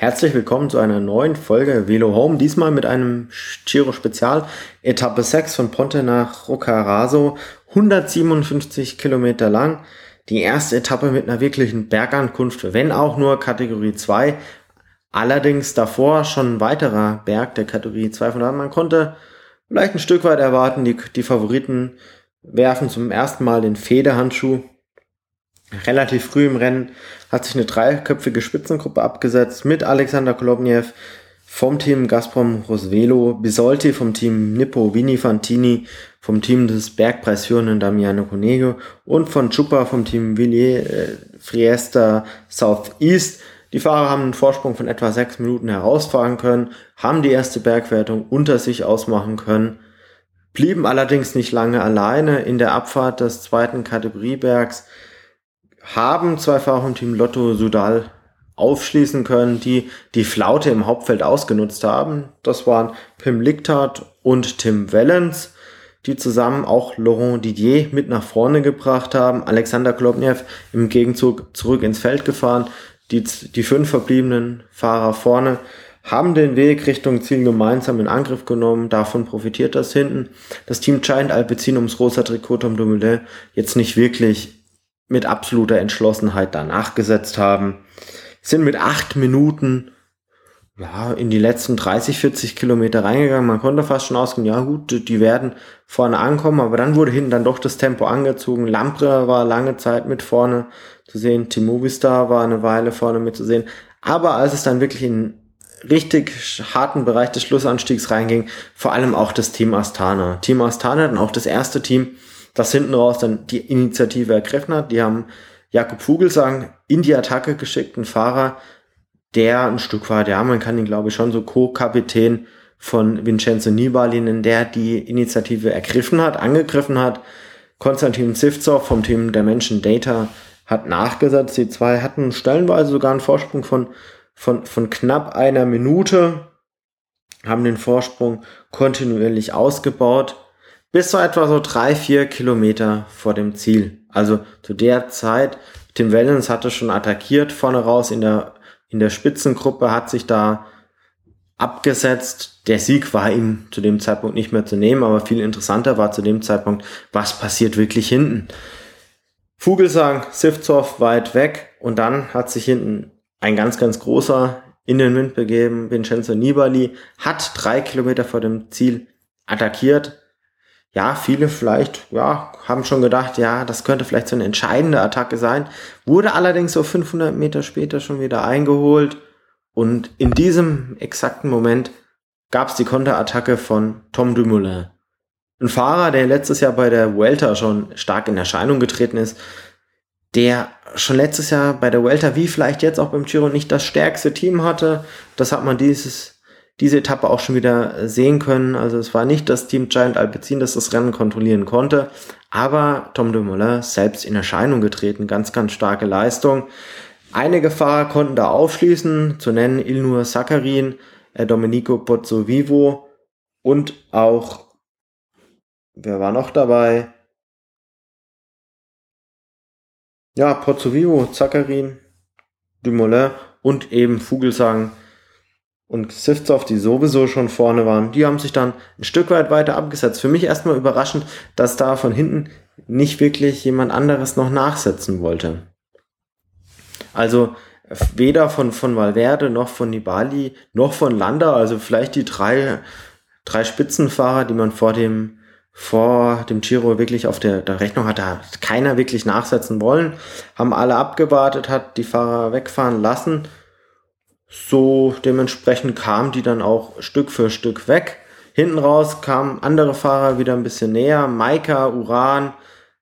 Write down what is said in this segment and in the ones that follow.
Herzlich willkommen zu einer neuen Folge Velo Home, diesmal mit einem Giro Spezial, Etappe 6 von Ponte nach Roccaraso, 157 Kilometer lang. Die erste Etappe mit einer wirklichen Bergankunft, wenn auch nur Kategorie 2. Allerdings davor schon ein weiterer Berg der Kategorie 2, von man konnte vielleicht ein Stück weit erwarten, die, die Favoriten werfen zum ersten Mal den Federhandschuh relativ früh im Rennen hat sich eine dreiköpfige Spitzengruppe abgesetzt mit Alexander Kolobniev vom Team Gazprom Rosvelo, Bisolti vom Team Nippo Vini Fantini, vom Team des Bergpreisführenden Damiano Conego und von Chupa vom Team Villiers äh, Friesta Southeast. Die Fahrer haben einen Vorsprung von etwa sechs Minuten herausfahren können, haben die erste Bergwertung unter sich ausmachen können, blieben allerdings nicht lange alleine in der Abfahrt des zweiten Kategoriebergs haben zwei Fahrer vom Team Lotto Sudal aufschließen können, die die Flaute im Hauptfeld ausgenutzt haben. Das waren Pim Lichtart und Tim Wellens, die zusammen auch Laurent Didier mit nach vorne gebracht haben. Alexander Klobnev im Gegenzug zurück ins Feld gefahren. Die, die fünf verbliebenen Fahrer vorne haben den Weg Richtung Ziel gemeinsam in Angriff genommen. Davon profitiert das hinten. Das Team Giant Alpecin ums rosa Trikot Tom Dumoulin jetzt nicht wirklich mit absoluter Entschlossenheit danach gesetzt haben. Sind mit acht Minuten ja, in die letzten 30, 40 Kilometer reingegangen. Man konnte fast schon ausgehen, ja gut, die werden vorne ankommen, aber dann wurde hinten dann doch das Tempo angezogen. Lampre war lange Zeit mit vorne zu sehen, Timovistar war eine Weile vorne mit zu sehen. Aber als es dann wirklich in richtig harten Bereich des Schlussanstiegs reinging, vor allem auch das Team Astana. Team Astana dann auch das erste Team, das hinten raus dann die Initiative ergriffen hat. Die haben Jakob Vogelsang in die Attacke geschickt, ein Fahrer, der ein Stück weit, ja, man kann ihn glaube ich schon so Co-Kapitän von Vincenzo Nibali nennen, der die Initiative ergriffen hat, angegriffen hat. Konstantin Zivzov vom Team der Menschen Data hat nachgesetzt. Die zwei hatten stellenweise sogar einen Vorsprung von, von, von knapp einer Minute, haben den Vorsprung kontinuierlich ausgebaut bis so etwa so drei, vier Kilometer vor dem Ziel. Also zu der Zeit, Tim Wellens hatte schon attackiert vorne raus in der, in der Spitzengruppe, hat sich da abgesetzt. Der Sieg war ihm zu dem Zeitpunkt nicht mehr zu nehmen, aber viel interessanter war zu dem Zeitpunkt, was passiert wirklich hinten. Vogelsang, Sivtsov weit weg und dann hat sich hinten ein ganz, ganz großer in den Wind begeben. Vincenzo Nibali hat drei Kilometer vor dem Ziel attackiert, ja, viele vielleicht, ja, haben schon gedacht, ja, das könnte vielleicht so eine entscheidende Attacke sein. Wurde allerdings so 500 Meter später schon wieder eingeholt. Und in diesem exakten Moment gab es die Konterattacke von Tom Dumoulin. Ein Fahrer, der letztes Jahr bei der Vuelta schon stark in Erscheinung getreten ist, der schon letztes Jahr bei der Vuelta, wie vielleicht jetzt auch beim Giro, nicht das stärkste Team hatte. Das hat man dieses diese Etappe auch schon wieder sehen können. Also es war nicht das Team Giant Alpecin, das das Rennen kontrollieren konnte, aber Tom Dumoulin selbst in Erscheinung getreten. Ganz, ganz starke Leistung. Einige Fahrer konnten da aufschließen, zu nennen Ilnur Sakarin, äh, Domenico Pozzovivo und auch, wer war noch dabei? Ja, Pozzovivo, Zakarin, Dumoulin und eben Vogelsang und Sivtsov, die sowieso schon vorne waren, die haben sich dann ein Stück weit weiter abgesetzt. Für mich erstmal überraschend, dass da von hinten nicht wirklich jemand anderes noch nachsetzen wollte. Also weder von, von Valverde noch von Nibali noch von Landa, also vielleicht die drei, drei Spitzenfahrer, die man vor dem, vor dem Giro wirklich auf der, der Rechnung hat, da hat keiner wirklich nachsetzen wollen, haben alle abgewartet, hat die Fahrer wegfahren lassen so dementsprechend kamen die dann auch Stück für Stück weg. Hinten raus kamen andere Fahrer wieder ein bisschen näher. Maika, Uran,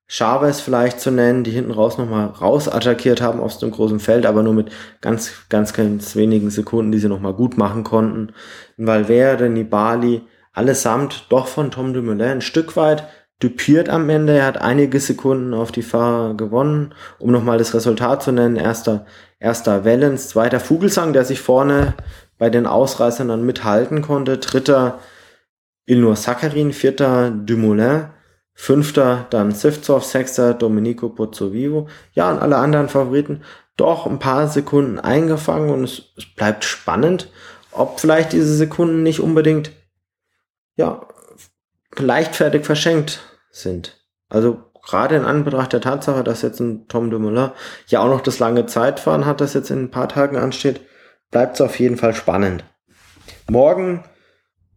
Chavez vielleicht zu nennen, die hinten raus nochmal raus attackiert haben aus dem großen Feld, aber nur mit ganz, ganz, ganz wenigen Sekunden, die sie nochmal gut machen konnten. Valverde, Nibali, allesamt doch von Tom Dumoulin ein Stück weit dupiert am Ende. Er hat einige Sekunden auf die Fahrer gewonnen. Um nochmal das Resultat zu nennen, erster, erster Wellens, zweiter Vogelsang, der sich vorne bei den Ausreißern dann mithalten konnte, dritter Ilnur Sakarin, vierter Dumoulin, Fünfter dann Sivtsov, Sechster Domenico Pozzovivo. Ja, und alle anderen Favoriten doch ein paar Sekunden eingefangen und es, es bleibt spannend, ob vielleicht diese Sekunden nicht unbedingt, ja, leichtfertig verschenkt sind. Also gerade in Anbetracht der Tatsache, dass jetzt ein Tom Dumoulin ja auch noch das lange Zeitfahren hat, das jetzt in ein paar Tagen ansteht, bleibt es auf jeden Fall spannend. Morgen,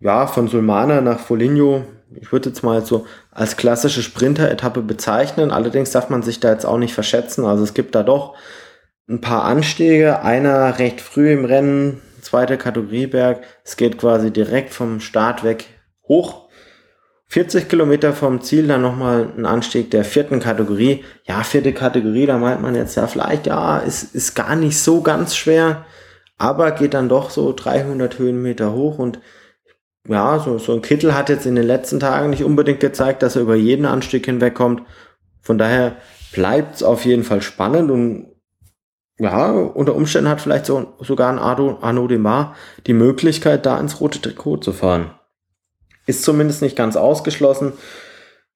ja, von Sulmana nach Foligno, ich würde jetzt mal so als klassische Sprinter-Etappe bezeichnen. Allerdings darf man sich da jetzt auch nicht verschätzen. Also es gibt da doch ein paar Anstiege. Einer recht früh im Rennen, zweite Kategorieberg. Es geht quasi direkt vom Start weg hoch. 40 Kilometer vom Ziel dann nochmal ein Anstieg der vierten Kategorie. Ja, vierte Kategorie, da meint man jetzt ja vielleicht, ja, ist, ist gar nicht so ganz schwer, aber geht dann doch so 300 Höhenmeter hoch und ja, so, so ein Kittel hat jetzt in den letzten Tagen nicht unbedingt gezeigt, dass er über jeden Anstieg hinwegkommt. Von daher bleibt es auf jeden Fall spannend und ja, unter Umständen hat vielleicht so, sogar ein Arno, Arnaud Demar die Möglichkeit, da ins rote Trikot zu fahren. Ist zumindest nicht ganz ausgeschlossen.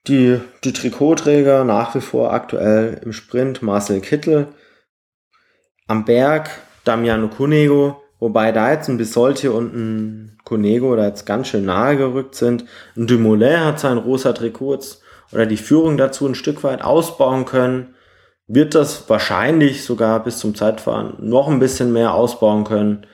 Die, die Trikotträger nach wie vor aktuell im Sprint Marcel Kittel. Am Berg Damiano Cunego, wobei da jetzt ein Bisolti und ein Cunego da jetzt ganz schön nahe gerückt sind. Ein Dumoulin hat sein rosa Trikot oder die Führung dazu ein Stück weit ausbauen können wird das wahrscheinlich sogar bis zum Zeitfahren noch ein bisschen mehr ausbauen können.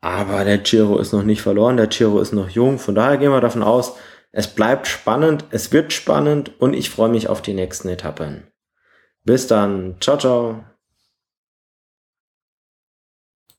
Aber der Giro ist noch nicht verloren, der Giro ist noch jung, von daher gehen wir davon aus, es bleibt spannend, es wird spannend und ich freue mich auf die nächsten Etappen. Bis dann, ciao, ciao.